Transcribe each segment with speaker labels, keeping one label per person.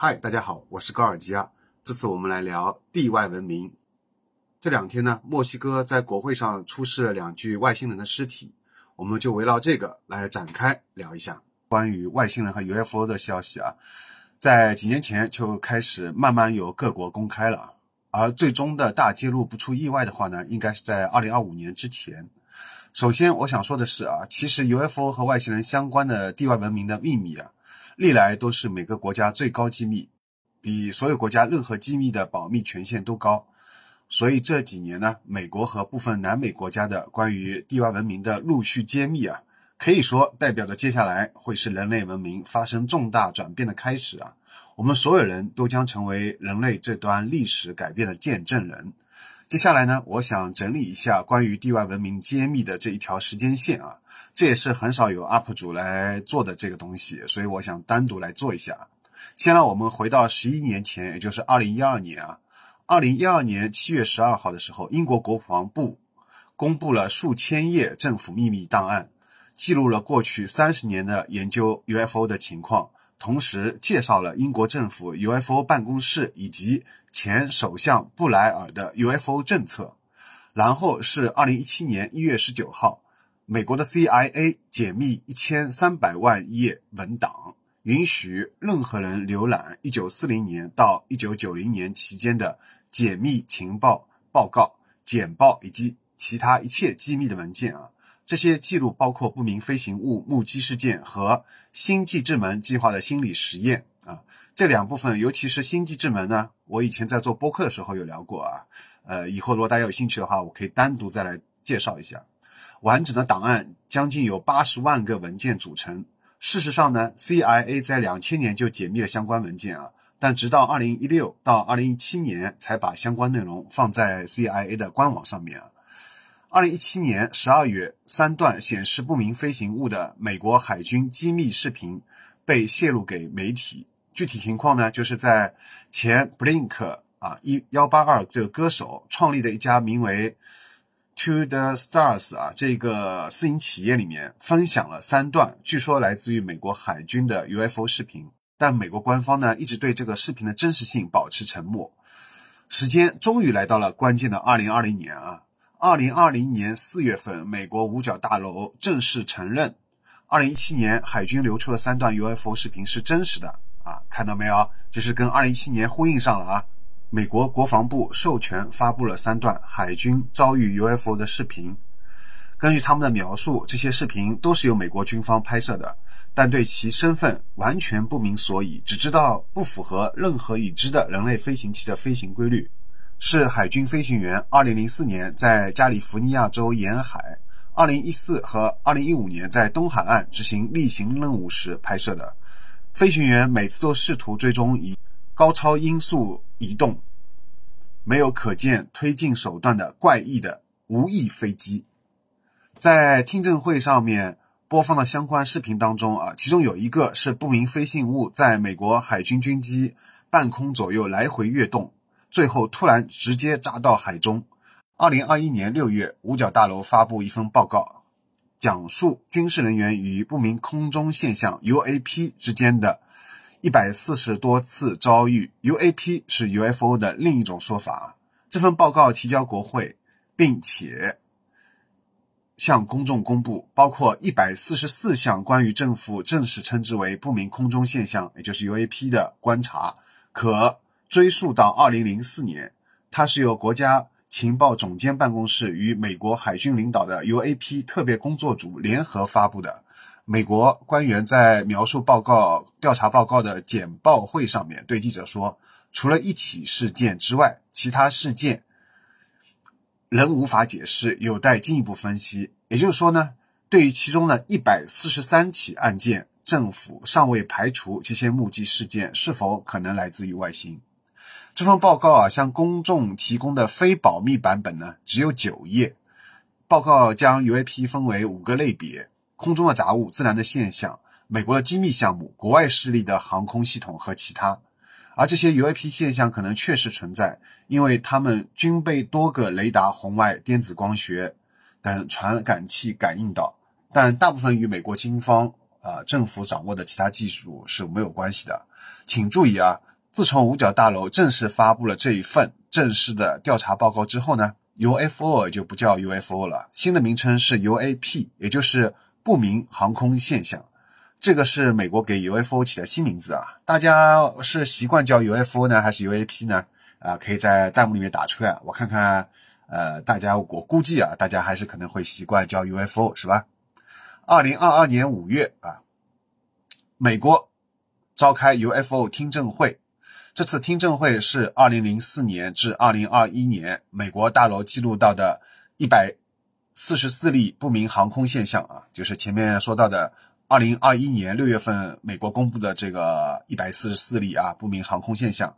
Speaker 1: 嗨，大家好，我是高尔基啊。这次我们来聊地外文明。这两天呢，墨西哥在国会上出示了两具外星人的尸体，我们就围绕这个来展开聊一下关于外星人和 UFO 的消息啊。在几年前就开始慢慢有各国公开了，而最终的大揭露，不出意外的话呢，应该是在二零二五年之前。首先，我想说的是啊，其实 UFO 和外星人相关的地外文明的秘密啊。历来都是每个国家最高机密，比所有国家任何机密的保密权限都高。所以这几年呢，美国和部分南美国家的关于地外文明的陆续揭秘啊，可以说代表着接下来会是人类文明发生重大转变的开始啊。我们所有人都将成为人类这段历史改变的见证人。接下来呢，我想整理一下关于地外文明揭秘的这一条时间线啊，这也是很少有 UP 主来做的这个东西，所以我想单独来做一下。先让我们回到十一年前，也就是二零一二年啊，二零一二年七月十二号的时候，英国国防部公布了数千页政府秘密档案，记录了过去三十年的研究 UFO 的情况。同时介绍了英国政府 UFO 办公室以及前首相布莱尔的 UFO 政策。然后是二零一七年一月十九号，美国的 CIA 解密一千三百万页文档，允许任何人浏览一九四零年到一九九零年期间的解密情报报告、简报以及其他一切机密的文件啊。这些记录包括不明飞行物目击事件和星际之门计划的心理实验，这两部分，尤其是星际之门呢，我以前在做播客的时候有聊过啊，呃，以后如果大家有兴趣的话，我可以单独再来介绍一下。完整的档案将近有八十万个文件组成。事实上呢，CIA 在两千年就解密了相关文件啊，但直到二零一六到二零一七年才把相关内容放在 CIA 的官网上面啊。二零一七年十二月，三段显示不明飞行物的美国海军机密视频被泄露给媒体。具体情况呢，就是在前 Blink 啊一幺八二这个歌手创立的一家名为 To the Stars 啊这个私营企业里面分享了三段，据说来自于美国海军的 UFO 视频。但美国官方呢一直对这个视频的真实性保持沉默。时间终于来到了关键的二零二零年啊。二零二零年四月份，美国五角大楼正式承认，二零一七年海军流出的三段 UFO 视频是真实的啊！看到没有？就是跟二零一七年呼应上了啊！美国国防部授权发布了三段海军遭遇 UFO 的视频。根据他们的描述，这些视频都是由美国军方拍摄的，但对其身份完全不明所以，只知道不符合任何已知的人类飞行器的飞行规律。是海军飞行员2004年在加利福尼亚州沿海，2014和2015年在东海岸执行例行任务时拍摄的。飞行员每次都试图追踪以高超音速移动、没有可见推进手段的怪异的无翼飞机。在听证会上面播放的相关视频当中啊，其中有一个是不明飞行物在美国海军军机半空左右来回跃动。最后突然直接扎到海中。二零二一年六月，五角大楼发布一份报告，讲述军事人员与不明空中现象 UAP 之间的一百四十多次遭遇。UAP 是 UFO 的另一种说法。这份报告提交国会，并且向公众公布，包括一百四十四项关于政府正式称之为不明空中现象，也就是 UAP 的观察，可。追溯到二零零四年，它是由国家情报总监办公室与美国海军领导的 UAP 特别工作组联合发布的。美国官员在描述报告调查报告的简报会上面对记者说：“除了一起事件之外，其他事件仍无法解释，有待进一步分析。”也就是说呢，对于其中的一百四十三起案件，政府尚未排除这些目击事件是否可能来自于外星。这份报告啊，向公众提供的非保密版本呢，只有九页。报告将 UAP 分为五个类别：空中的杂物、自然的现象、美国的机密项目、国外势力的航空系统和其他。而这些 UAP 现象可能确实存在，因为它们均被多个雷达、红外、电子光学等传感器感应到，但大部分与美国军方啊政府掌握的其他技术是没有关系的。请注意啊。自从五角大楼正式发布了这一份正式的调查报告之后呢，UFO 就不叫 UFO 了，新的名称是 UAP，也就是不明航空现象。这个是美国给 UFO 起的新名字啊，大家是习惯叫 UFO 呢，还是 UAP 呢？啊，可以在弹幕里面打出来，我看看。呃，大家我估计啊，大家还是可能会习惯叫 UFO 是吧？二零二二年五月啊，美国召开 UFO 听证会。这次听证会是二零零四年至二零二一年美国大楼记录到的一百四十四例不明航空现象啊，就是前面说到的二零二一年六月份美国公布的这个一百四十四例啊不明航空现象，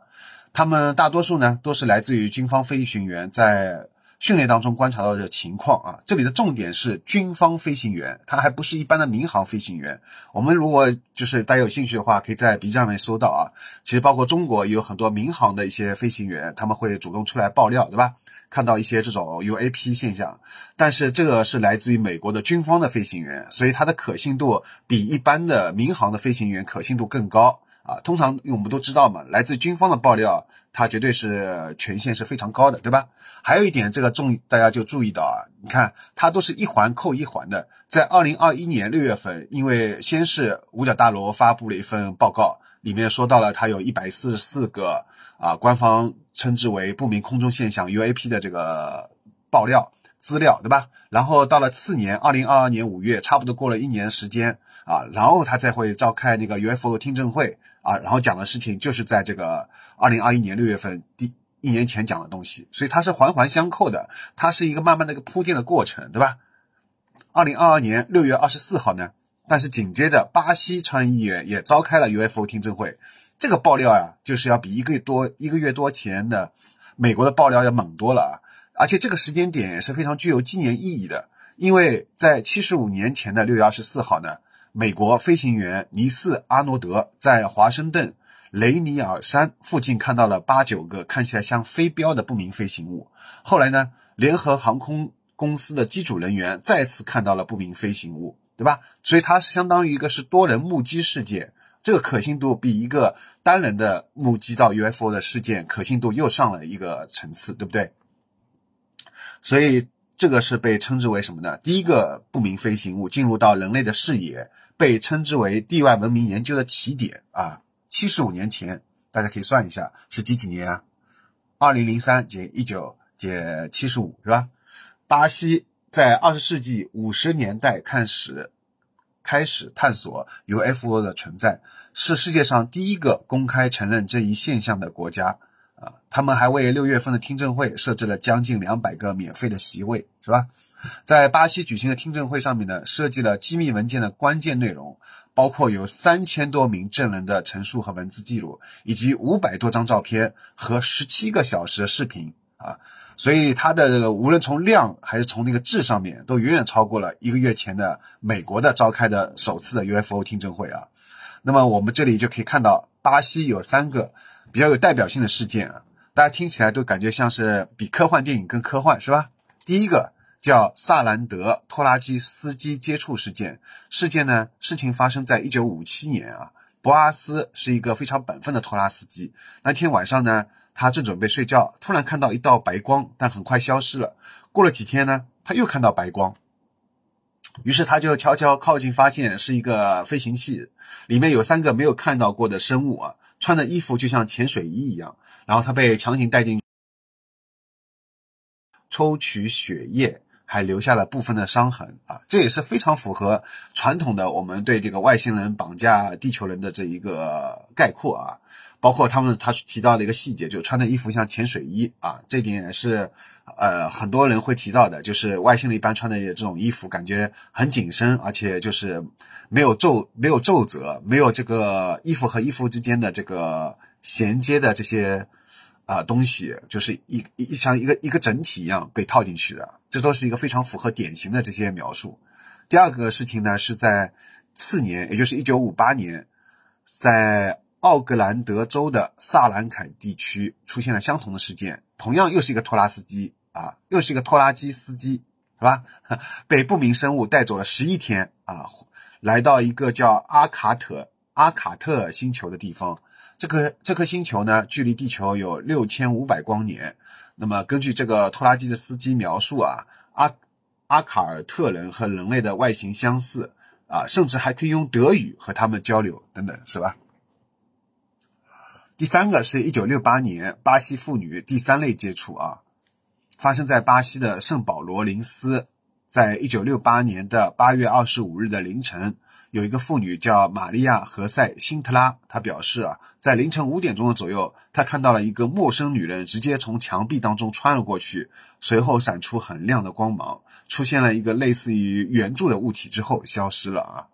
Speaker 1: 他们大多数呢都是来自于军方飞行员在。训练当中观察到的情况啊，这里的重点是军方飞行员，他还不是一般的民航飞行员。我们如果就是大家有兴趣的话，可以在 B 站上面搜到啊。其实包括中国也有很多民航的一些飞行员，他们会主动出来爆料，对吧？看到一些这种 UAP 现象，但是这个是来自于美国的军方的飞行员，所以它的可信度比一般的民航的飞行员可信度更高。啊，通常我们都知道嘛，来自军方的爆料，它绝对是权限是非常高的，对吧？还有一点，这个重大家就注意到啊，你看它都是一环扣一环的。在二零二一年六月份，因为先是五角大楼发布了一份报告，里面说到了它有一百四十四个啊，官方称之为不明空中现象 UAP 的这个爆料资料，对吧？然后到了次年二零二二年五月，差不多过了一年时间啊，然后他才会召开那个 UFO 听证会。啊，然后讲的事情就是在这个二零二一年六月份第一年前讲的东西，所以它是环环相扣的，它是一个慢慢的一个铺垫的过程，对吧？二零二二年六月二十四号呢，但是紧接着巴西川议员也召开了 UFO 听证会，这个爆料呀，就是要比一个月多一个月多前的美国的爆料要猛多了啊！而且这个时间点也是非常具有纪念意义的，因为在七十五年前的六月二十四号呢。美国飞行员尼斯·阿诺德在华盛顿雷尼尔山附近看到了八九个看起来像飞镖的不明飞行物。后来呢，联合航空公司的机组人员再次看到了不明飞行物，对吧？所以它是相当于一个是多人目击事件，这个可信度比一个单人的目击到 UFO 的事件可信度又上了一个层次，对不对？所以这个是被称之为什么呢？第一个不明飞行物进入到人类的视野。被称之为地外文明研究的起点啊，七十五年前，大家可以算一下是几几年啊？二零零三减一九减七十五是吧？巴西在二十世纪五十年代开始开始探索 UFO 的存在，是世界上第一个公开承认这一现象的国家啊。他们还为六月份的听证会设置了将近两百个免费的席位，是吧？在巴西举行的听证会上面呢，设计了机密文件的关键内容，包括有三千多名证人的陈述和文字记录，以及五百多张照片和十七个小时的视频啊。所以它的这个无论从量还是从那个质上面，都远远超过了一个月前的美国的召开的首次的 UFO 听证会啊。那么我们这里就可以看到，巴西有三个比较有代表性的事件啊，大家听起来都感觉像是比科幻电影更科幻，是吧？第一个。叫萨兰德拖拉机司机接触事件。事件呢，事情发生在一九五七年啊。博阿斯是一个非常本分的拖拉司机。那天晚上呢，他正准备睡觉，突然看到一道白光，但很快消失了。过了几天呢，他又看到白光，于是他就悄悄靠近，发现是一个飞行器，里面有三个没有看到过的生物啊，穿的衣服就像潜水衣一样。然后他被强行带进，抽取血液。还留下了部分的伤痕啊，这也是非常符合传统的我们对这个外星人绑架地球人的这一个概括啊。包括他们他提到的一个细节，就穿的衣服像潜水衣啊，这点也是呃很多人会提到的，就是外星人一般穿的这种衣服感觉很紧身，而且就是没有皱没有皱褶，没有这个衣服和衣服之间的这个衔接的这些。啊，东西就是一一像一个一个整体一样被套进去的，这都是一个非常符合典型的这些描述。第二个事情呢，是在次年，也就是一九五八年，在奥格兰德州的萨兰坎地区出现了相同的事件，同样又是一个拖拉斯机啊，又是一个拖拉机司机，是吧？被不明生物带走了十一天啊，来到一个叫阿卡特阿卡特星球的地方。这颗这颗星球呢，距离地球有六千五百光年。那么根据这个拖拉机的司机描述啊，阿阿卡尔特人和人类的外形相似啊，甚至还可以用德语和他们交流等等，是吧？第三个是一九六八年巴西妇女第三类接触啊，发生在巴西的圣保罗林斯，在一九六八年的八月二十五日的凌晨，有一个妇女叫玛利亚何塞辛特拉，她表示啊，在凌晨五点钟的左右，她看到了一个陌生女人直接从墙壁当中穿了过去，随后闪出很亮的光芒，出现了一个类似于圆柱的物体之后消失了啊。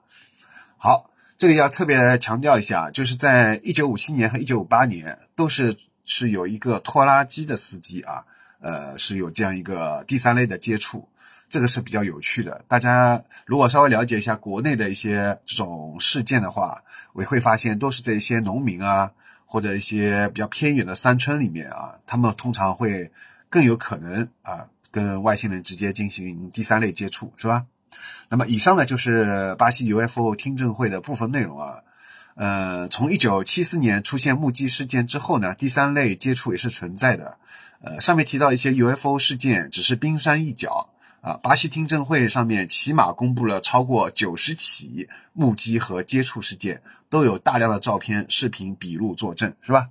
Speaker 1: 好。这里要特别强调一下，就是在一九五七年和一九五八年，都是是有一个拖拉机的司机啊，呃，是有这样一个第三类的接触，这个是比较有趣的。大家如果稍微了解一下国内的一些这种事件的话，我会发现都是这些农民啊，或者一些比较偏远的山村里面啊，他们通常会更有可能啊，跟外星人直接进行第三类接触，是吧？那么以上呢就是巴西 UFO 听证会的部分内容啊。呃，从一九七四年出现目击事件之后呢，第三类接触也是存在的。呃，上面提到一些 UFO 事件只是冰山一角啊。巴西听证会上面起码公布了超过九十起目击和接触事件，都有大量的照片、视频、笔录作证，是吧？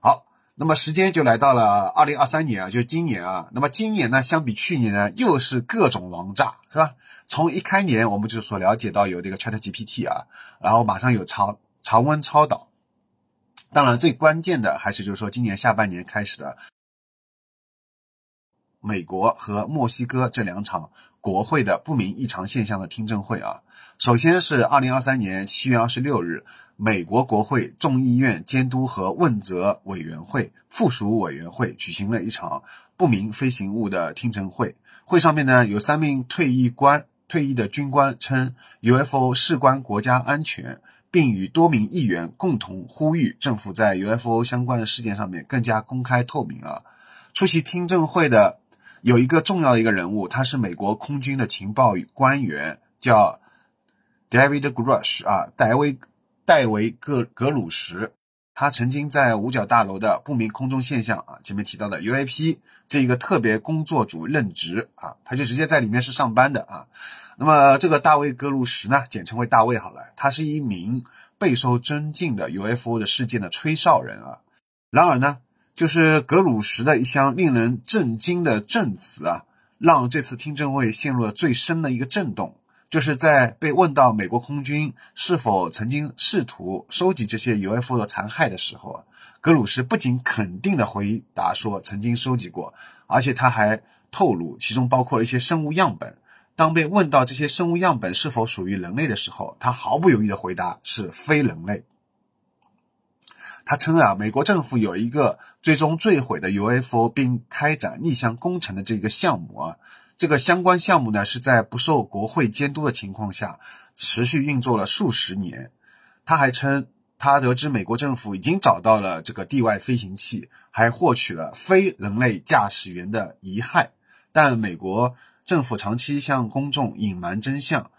Speaker 1: 好，那么时间就来到了二零二三年啊，就是今年啊。那么今年呢，相比去年呢，又是各种王炸，是吧？从一开年我们就所了解到有这个 Chat GPT 啊，然后马上有常常温超导，当然最关键的还是就是说今年下半年开始的美国和墨西哥这两场国会的不明异常现象的听证会啊。首先是二零二三年七月二十六日，美国国会众议院监督和问责委员会附属委员会举行了一场不明飞行物的听证会，会上面呢有三名退役官。退役的军官称 UFO 事关国家安全，并与多名议员共同呼吁政府在 UFO 相关的事件上面更加公开透明啊。出席听证会的有一个重要的一个人物，他是美国空军的情报官员，叫 David Grush 啊，戴维戴维格格鲁什。他曾经在五角大楼的不明空中现象啊，前面提到的 UAP 这一个特别工作组任职啊，他就直接在里面是上班的啊。那么这个大卫格鲁什呢，简称为大卫好了，他是一名备受尊敬的 UFO 的事件的吹哨人啊。然而呢，就是格鲁什的一项令人震惊的证词啊，让这次听证会陷入了最深的一个震动。就是在被问到美国空军是否曾经试图收集这些 UFO 的残骸的时候，格鲁什不仅肯定的回答说曾经收集过，而且他还透露其中包括了一些生物样本。当被问到这些生物样本是否属于人类的时候，他毫不犹豫的回答是非人类。他称啊，美国政府有一个最终坠毁的 UFO 并开展逆向工程的这个项目啊。这个相关项目呢，是在不受国会监督的情况下持续运作了数十年。他还称，他得知美国政府已经找到了这个地外飞行器，还获取了非人类驾驶员的遗骸，但美国政府长期向公众隐瞒真相。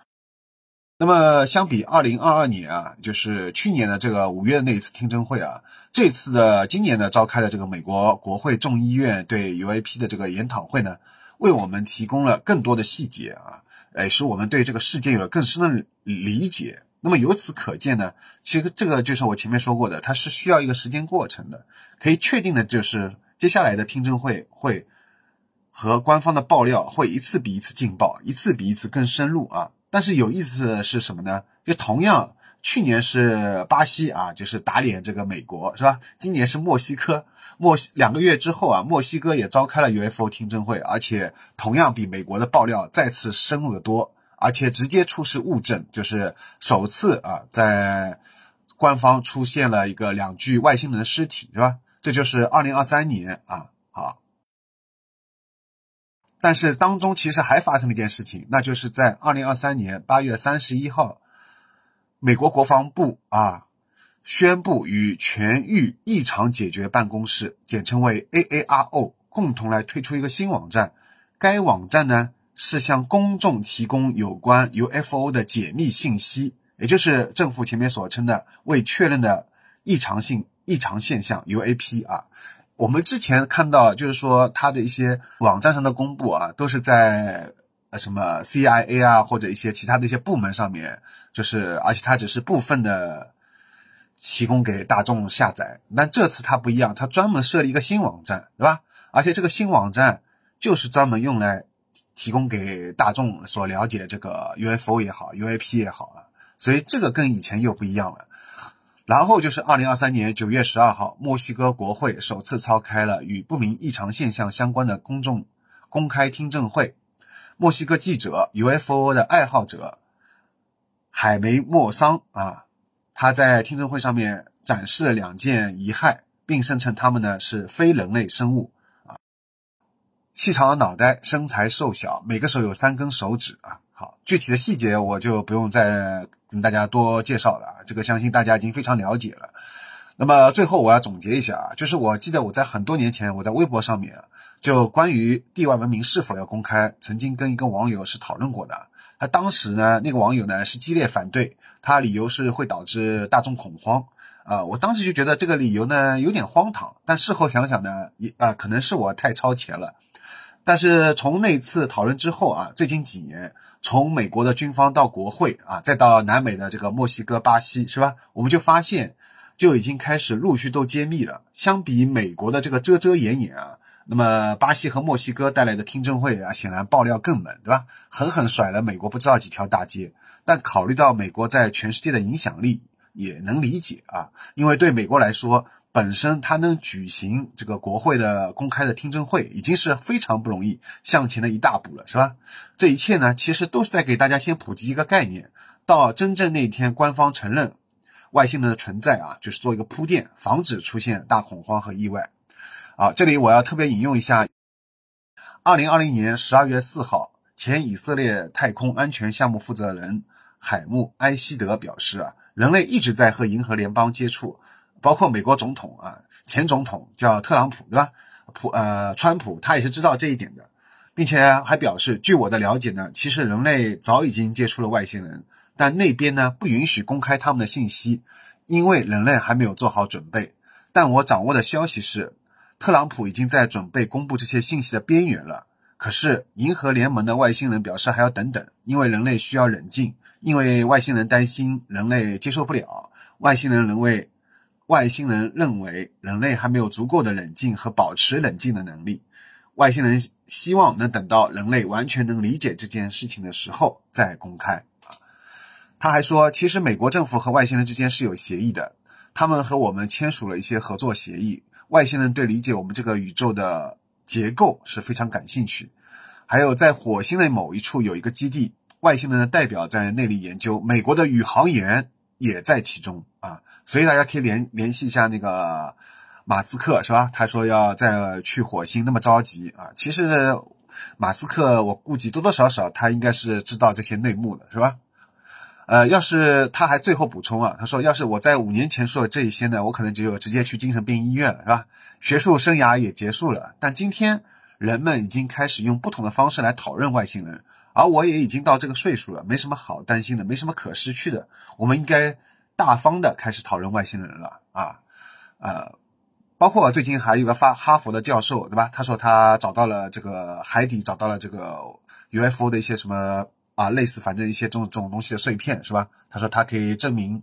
Speaker 1: 那么，相比二零二二年啊，就是去年的这个五月的那一次听证会啊，这次的今年呢召开的这个美国国会众议院对 UAP 的这个研讨会呢。为我们提供了更多的细节啊，哎，使我们对这个事件有了更深的理解。那么由此可见呢，其实这个就是我前面说过的，它是需要一个时间过程的。可以确定的就是，接下来的听证会会和官方的爆料会一次比一次劲爆，一次比一次更深入啊。但是有意思的是什么呢？就同样，去年是巴西啊，就是打脸这个美国，是吧？今年是墨西哥。墨西两个月之后啊，墨西哥也召开了 UFO 听证会，而且同样比美国的爆料再次深入的多，而且直接出示物证，就是首次啊，在官方出现了一个两具外星人的尸体，是吧？这就是二零二三年啊，但是当中其实还发生了一件事情，那就是在二零二三年八月三十一号，美国国防部啊。宣布与全域异常解决办公室，简称为 AARO，共同来推出一个新网站。该网站呢是向公众提供有关 UFO 的解密信息，也就是政府前面所称的未确认的异常性异常现象 UAP 啊。我们之前看到，就是说它的一些网站上的公布啊，都是在呃什么 CIA 啊或者一些其他的一些部门上面，就是而且它只是部分的提供给大众下载。但这次它不一样，它专门设立一个新网站，对吧？而且这个新网站就是专门用来提供给大众所了解这个 UFO 也好，UAP 也好啊，所以这个跟以前又不一样了。然后就是二零二三年九月十二号，墨西哥国会首次召开了与不明异常现象相关的公众公开听证会。墨西哥记者 UFO 的爱好者海梅莫桑啊，他在听证会上面展示了两件遗骸，并声称他们呢是非人类生物啊，细长的脑袋，身材瘦小，每个手有三根手指啊。好，具体的细节我就不用再。跟大家多介绍了，这个相信大家已经非常了解了。那么最后我要总结一下啊，就是我记得我在很多年前我在微博上面就关于地外文明是否要公开，曾经跟一个网友是讨论过的。他当时呢，那个网友呢是激烈反对，他理由是会导致大众恐慌。啊，我当时就觉得这个理由呢有点荒唐，但事后想想呢，也啊可能是我太超前了。但是从那次讨论之后啊，最近几年。从美国的军方到国会啊，再到南美的这个墨西哥、巴西，是吧？我们就发现，就已经开始陆续都揭秘了。相比美国的这个遮遮掩掩啊，那么巴西和墨西哥带来的听证会啊，显然爆料更猛，对吧？狠狠甩了美国不知道几条大街。但考虑到美国在全世界的影响力，也能理解啊，因为对美国来说。本身他能举行这个国会的公开的听证会，已经是非常不容易向前的一大步了，是吧？这一切呢，其实都是在给大家先普及一个概念，到真正那一天官方承认外星人的存在啊，就是做一个铺垫，防止出现大恐慌和意外。啊，这里我要特别引用一下，二零二零年十二月四号，前以色列太空安全项目负责人海姆埃希德表示啊，人类一直在和银河联邦接触。包括美国总统啊，前总统叫特朗普，对吧？普呃，川普他也是知道这一点的，并且还表示，据我的了解呢，其实人类早已经接触了外星人，但那边呢不允许公开他们的信息，因为人类还没有做好准备。但我掌握的消息是，特朗普已经在准备公布这些信息的边缘了。可是银河联盟的外星人表示还要等等，因为人类需要冷静，因为外星人担心人类接受不了，外星人认为。外星人认为人类还没有足够的冷静和保持冷静的能力。外星人希望能等到人类完全能理解这件事情的时候再公开。他还说，其实美国政府和外星人之间是有协议的，他们和我们签署了一些合作协议。外星人对理解我们这个宇宙的结构是非常感兴趣。还有，在火星的某一处有一个基地，外星人的代表在那里研究，美国的宇航员也在其中。所以大家可以联联系一下那个马斯克，是吧？他说要再去火星，那么着急啊？其实马斯克，我估计多多少少他应该是知道这些内幕的，是吧？呃，要是他还最后补充啊，他说，要是我在五年前说的这一些呢，我可能只有直接去精神病医院了，是吧？学术生涯也结束了。但今天人们已经开始用不同的方式来讨论外星人，而我也已经到这个岁数了，没什么好担心的，没什么可失去的，我们应该。大方的开始讨论外星人了啊，呃，包括最近还有个发哈佛的教授，对吧？他说他找到了这个海底，找到了这个 UFO 的一些什么啊，类似反正一些这种这种东西的碎片，是吧？他说他可以证明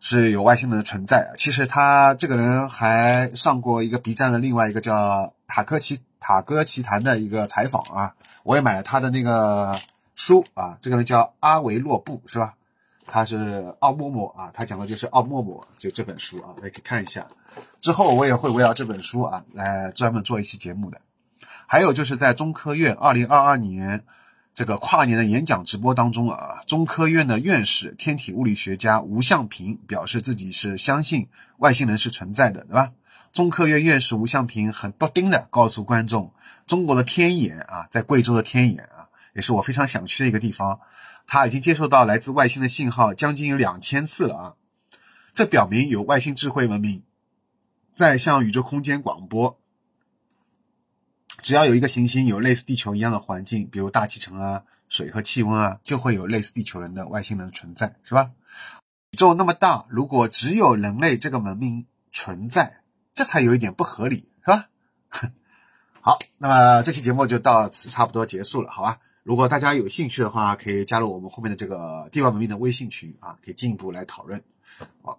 Speaker 1: 是有外星人的存在。其实他这个人还上过一个 B 站的另外一个叫塔科奇塔哥奇谈的一个采访啊，我也买了他的那个书啊，这个人叫阿维洛布，是吧？他是奥默默啊，他讲的就是奥默默就这本书啊，大家可以看一下。之后我也会围绕这本书啊来专门做一期节目的。还有就是在中科院二零二二年这个跨年的演讲直播当中啊，中科院的院士天体物理学家吴向平表示自己是相信外星人是存在的，对吧？中科院院士吴向平很笃定的告诉观众，中国的天眼啊，在贵州的天眼啊，也是我非常想去的一个地方。他已经接收到来自外星的信号，将近有两千次了啊！这表明有外星智慧文明在向宇宙空间广播。只要有一个行星有类似地球一样的环境，比如大气层啊、水和气温啊，就会有类似地球人的外星人存在，是吧？宇宙那么大，如果只有人类这个文明存在，这才有一点不合理，是吧？好，那么这期节目就到此差不多结束了，好吧？如果大家有兴趣的话，可以加入我们后面的这个地外文明的微信群啊，可以进一步来讨论。好，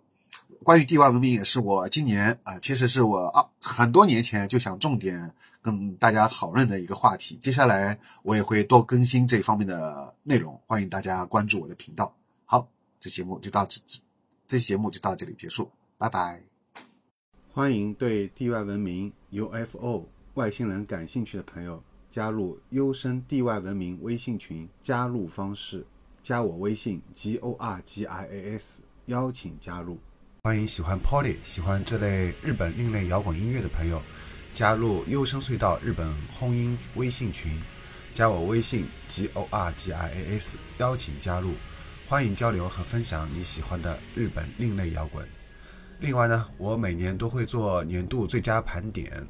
Speaker 1: 关于地外文明也是我今年啊，其实是我啊很多年前就想重点跟大家讨论的一个话题。接下来我也会多更新这方面的内容，欢迎大家关注我的频道。好，这节目就到这，这期节目就到这里结束，拜拜。欢迎对地外文明 UFO 外星人感兴趣的朋友加入优生地外文明微信群。加入方式：加我微信 g o r g i a s，邀请加入。欢迎喜欢 Polly、喜欢这类日本另类摇滚音乐的朋友加入优声隧道日本轰音微信群。加我微信 g o r g i a s，邀请加入。欢迎交流和分享你喜欢的日本另类摇滚。另外呢，我每年都会做年度最佳盘点，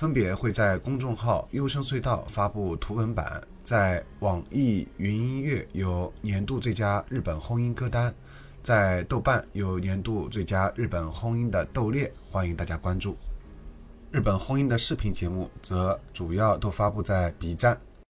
Speaker 1: 分别会在公众号“优声隧道”发布图文版，在网易云音乐有年度最佳日本轰音歌单，在豆瓣有年度最佳日本轰音的豆列，欢迎大家关注。日本轰音的视频节目则主要都发布在 B 站。